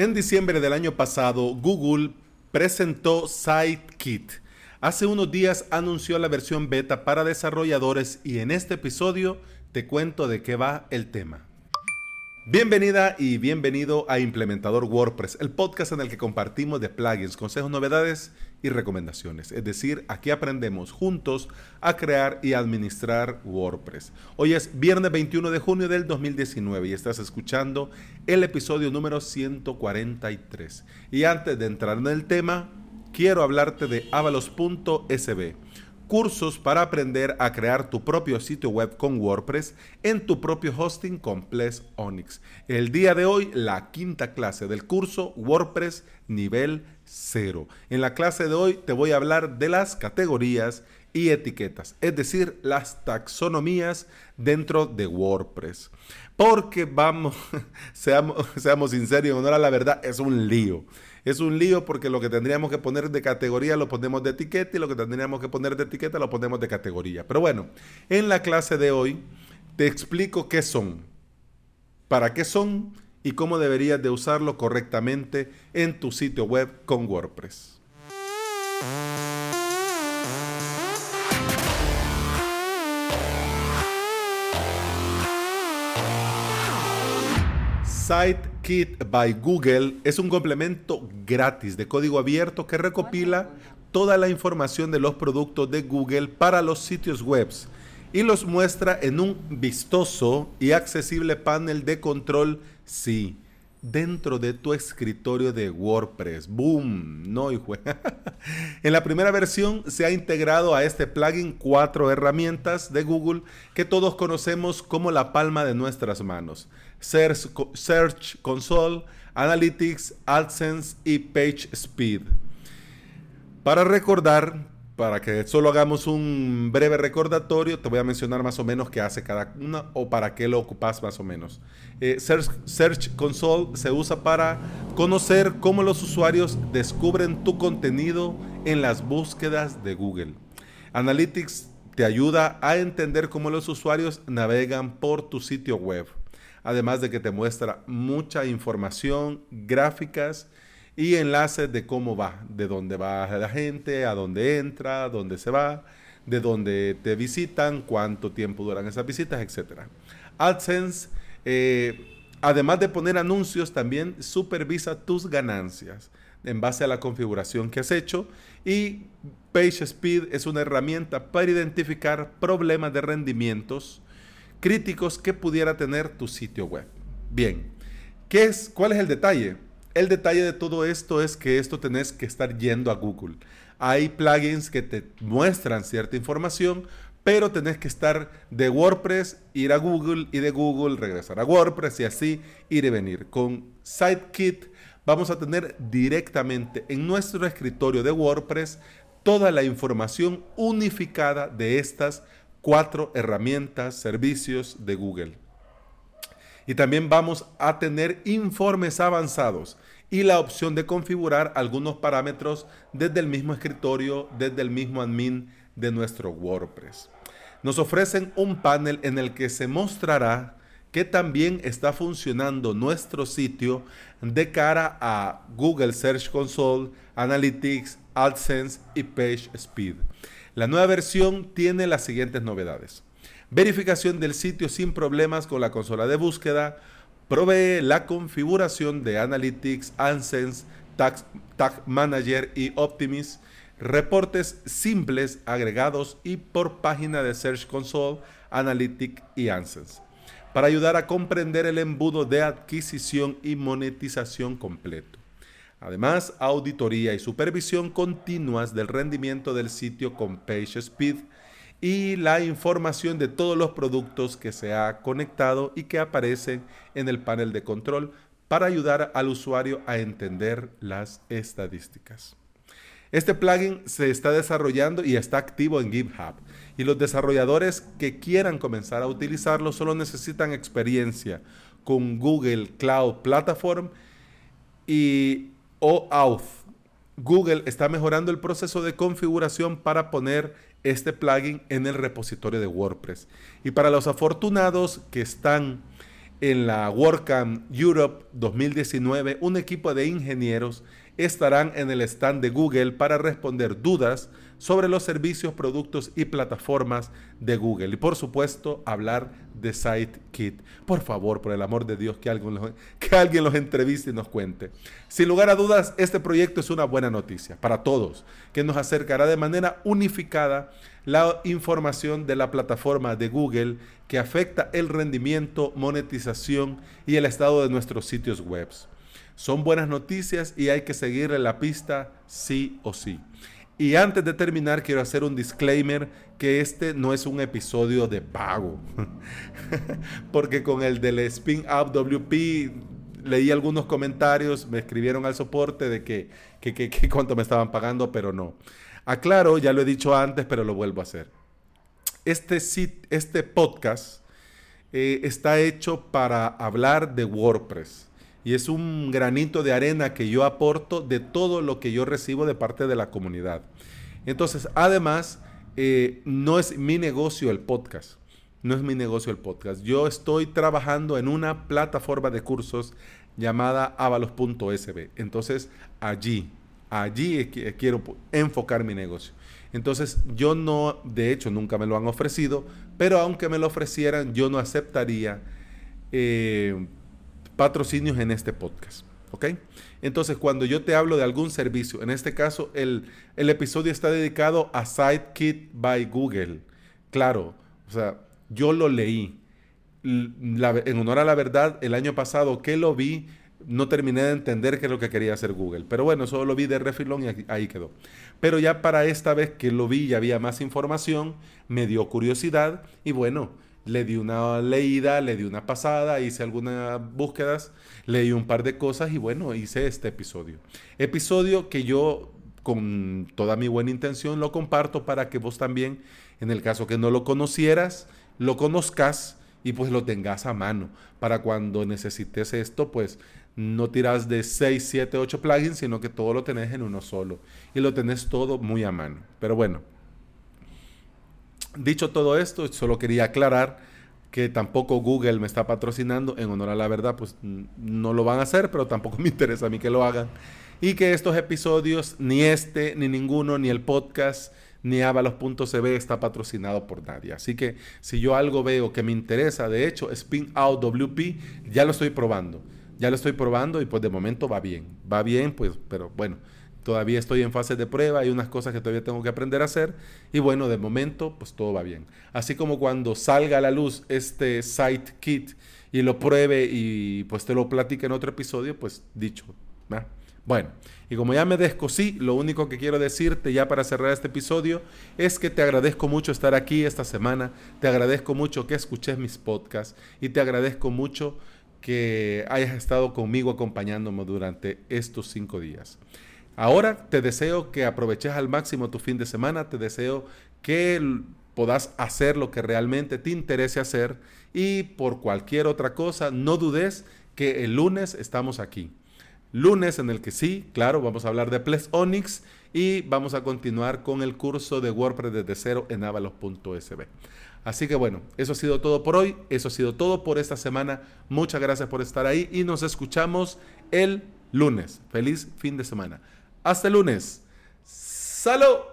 En diciembre del año pasado, Google presentó SiteKit. Hace unos días anunció la versión beta para desarrolladores y en este episodio te cuento de qué va el tema. Bienvenida y bienvenido a Implementador WordPress, el podcast en el que compartimos de plugins, consejos, novedades y recomendaciones. Es decir, aquí aprendemos juntos a crear y administrar WordPress. Hoy es viernes 21 de junio del 2019 y estás escuchando el episodio número 143. Y antes de entrar en el tema, quiero hablarte de avalos.sb cursos para aprender a crear tu propio sitio web con WordPress en tu propio hosting con Ples Onyx. El día de hoy, la quinta clase del curso WordPress nivel 0. En la clase de hoy te voy a hablar de las categorías y etiquetas, es decir, las taxonomías dentro de WordPress. Porque vamos, seamos, sinceros, en honor a la verdad, es un lío. Es un lío porque lo que tendríamos que poner de categoría lo ponemos de etiqueta y lo que tendríamos que poner de etiqueta lo ponemos de categoría. Pero bueno, en la clase de hoy te explico qué son, para qué son y cómo deberías de usarlo correctamente en tu sitio web con WordPress. SiteKit by Google es un complemento gratis de código abierto que recopila toda la información de los productos de Google para los sitios web y los muestra en un vistoso y accesible panel de control, sí, dentro de tu escritorio de WordPress. ¡Boom! No, hijo. en la primera versión se ha integrado a este plugin cuatro herramientas de Google que todos conocemos como la palma de nuestras manos. Search, Console, Analytics, AdSense y Page Speed. Para recordar, para que solo hagamos un breve recordatorio, te voy a mencionar más o menos qué hace cada una o para qué lo ocupas más o menos. Eh, Search, Search, Console se usa para conocer cómo los usuarios descubren tu contenido en las búsquedas de Google. Analytics te ayuda a entender cómo los usuarios navegan por tu sitio web además de que te muestra mucha información, gráficas y enlaces de cómo va, de dónde va la gente, a dónde entra, dónde se va, de dónde te visitan, cuánto tiempo duran esas visitas, etc. AdSense, eh, además de poner anuncios, también supervisa tus ganancias en base a la configuración que has hecho y PageSpeed es una herramienta para identificar problemas de rendimientos críticos que pudiera tener tu sitio web. Bien, ¿qué es, ¿cuál es el detalle? El detalle de todo esto es que esto tenés que estar yendo a Google. Hay plugins que te muestran cierta información, pero tenés que estar de WordPress, ir a Google y de Google regresar a WordPress y así ir y venir. Con SiteKit vamos a tener directamente en nuestro escritorio de WordPress toda la información unificada de estas cuatro herramientas, servicios de Google. Y también vamos a tener informes avanzados y la opción de configurar algunos parámetros desde el mismo escritorio, desde el mismo admin de nuestro WordPress. Nos ofrecen un panel en el que se mostrará que también está funcionando nuestro sitio de cara a Google Search Console, Analytics, AdSense y Page Speed. La nueva versión tiene las siguientes novedades. Verificación del sitio sin problemas con la consola de búsqueda. Provee la configuración de Analytics, AdSense, Tag, Manager y Optimis. Reportes simples agregados y por página de Search Console, Analytics y AdSense para ayudar a comprender el embudo de adquisición y monetización completo. Además, auditoría y supervisión continuas del rendimiento del sitio con PageSpeed y la información de todos los productos que se ha conectado y que aparecen en el panel de control para ayudar al usuario a entender las estadísticas. Este plugin se está desarrollando y está activo en GitHub y los desarrolladores que quieran comenzar a utilizarlo solo necesitan experiencia con Google Cloud Platform y OAuth. Google está mejorando el proceso de configuración para poner este plugin en el repositorio de WordPress. Y para los afortunados que están en la WordCamp Europe 2019, un equipo de ingenieros estarán en el stand de Google para responder dudas sobre los servicios, productos y plataformas de Google. Y por supuesto, hablar de SiteKit. Por favor, por el amor de Dios, que alguien, los, que alguien los entreviste y nos cuente. Sin lugar a dudas, este proyecto es una buena noticia para todos, que nos acercará de manera unificada la información de la plataforma de Google que afecta el rendimiento, monetización y el estado de nuestros sitios web. Son buenas noticias y hay que seguirle la pista sí o sí. Y antes de terminar, quiero hacer un disclaimer que este no es un episodio de pago. Porque con el del Spin Up WP leí algunos comentarios, me escribieron al soporte de que, que, cuánto me estaban pagando, pero no. Aclaro, ya lo he dicho antes, pero lo vuelvo a hacer. Este, este podcast eh, está hecho para hablar de WordPress y es un granito de arena que yo aporto de todo lo que yo recibo de parte de la comunidad. Entonces, además, eh, no es mi negocio el podcast. No es mi negocio el podcast. Yo estoy trabajando en una plataforma de cursos llamada avalos.sb. Entonces, allí, allí quiero enfocar mi negocio. Entonces, yo no, de hecho, nunca me lo han ofrecido, pero aunque me lo ofrecieran, yo no aceptaría eh, patrocinios en este podcast. ¿Ok? Entonces, cuando yo te hablo de algún servicio, en este caso, el, episodio está dedicado a SiteKit by Google. Claro, o sea, yo lo leí. en honor a la verdad, el año pasado que lo vi, no terminé de entender qué es lo que quería hacer Google. Pero bueno, solo lo vi de refilón y ahí quedó. Pero ya para esta vez que lo vi y había más información, me dio curiosidad y bueno, le di una leída, le di una pasada, hice algunas búsquedas, leí un par de cosas y bueno, hice este episodio. Episodio que yo con toda mi buena intención lo comparto para que vos también, en el caso que no lo conocieras, lo conozcas y pues lo tengas a mano para cuando necesites esto, pues no tiras de 6, 7, 8 plugins, sino que todo lo tenés en uno solo y lo tenés todo muy a mano. Pero bueno, Dicho todo esto, solo quería aclarar que tampoco Google me está patrocinando. En honor a la verdad, pues no lo van a hacer, pero tampoco me interesa a mí que lo hagan. Y que estos episodios, ni este, ni ninguno, ni el podcast, ni Avalos.cb está patrocinado por nadie. Así que si yo algo veo que me interesa, de hecho, Spin Out WP, ya lo estoy probando. Ya lo estoy probando y pues de momento va bien. Va bien, pues, pero bueno Todavía estoy en fase de prueba, hay unas cosas que todavía tengo que aprender a hacer y bueno, de momento pues todo va bien. Así como cuando salga a la luz este site kit y lo pruebe y pues te lo platique en otro episodio, pues dicho. Bueno, y como ya me descosí, lo único que quiero decirte ya para cerrar este episodio es que te agradezco mucho estar aquí esta semana, te agradezco mucho que escuches mis podcasts y te agradezco mucho que hayas estado conmigo acompañándome durante estos cinco días. Ahora te deseo que aproveches al máximo tu fin de semana, te deseo que puedas hacer lo que realmente te interese hacer y por cualquier otra cosa, no dudes que el lunes estamos aquí. Lunes en el que sí, claro, vamos a hablar de Ples Onyx y vamos a continuar con el curso de WordPress desde cero en avalos.sb. Así que bueno, eso ha sido todo por hoy, eso ha sido todo por esta semana. Muchas gracias por estar ahí y nos escuchamos el lunes. Feliz fin de semana. Hasta el lunes. ¡Salud!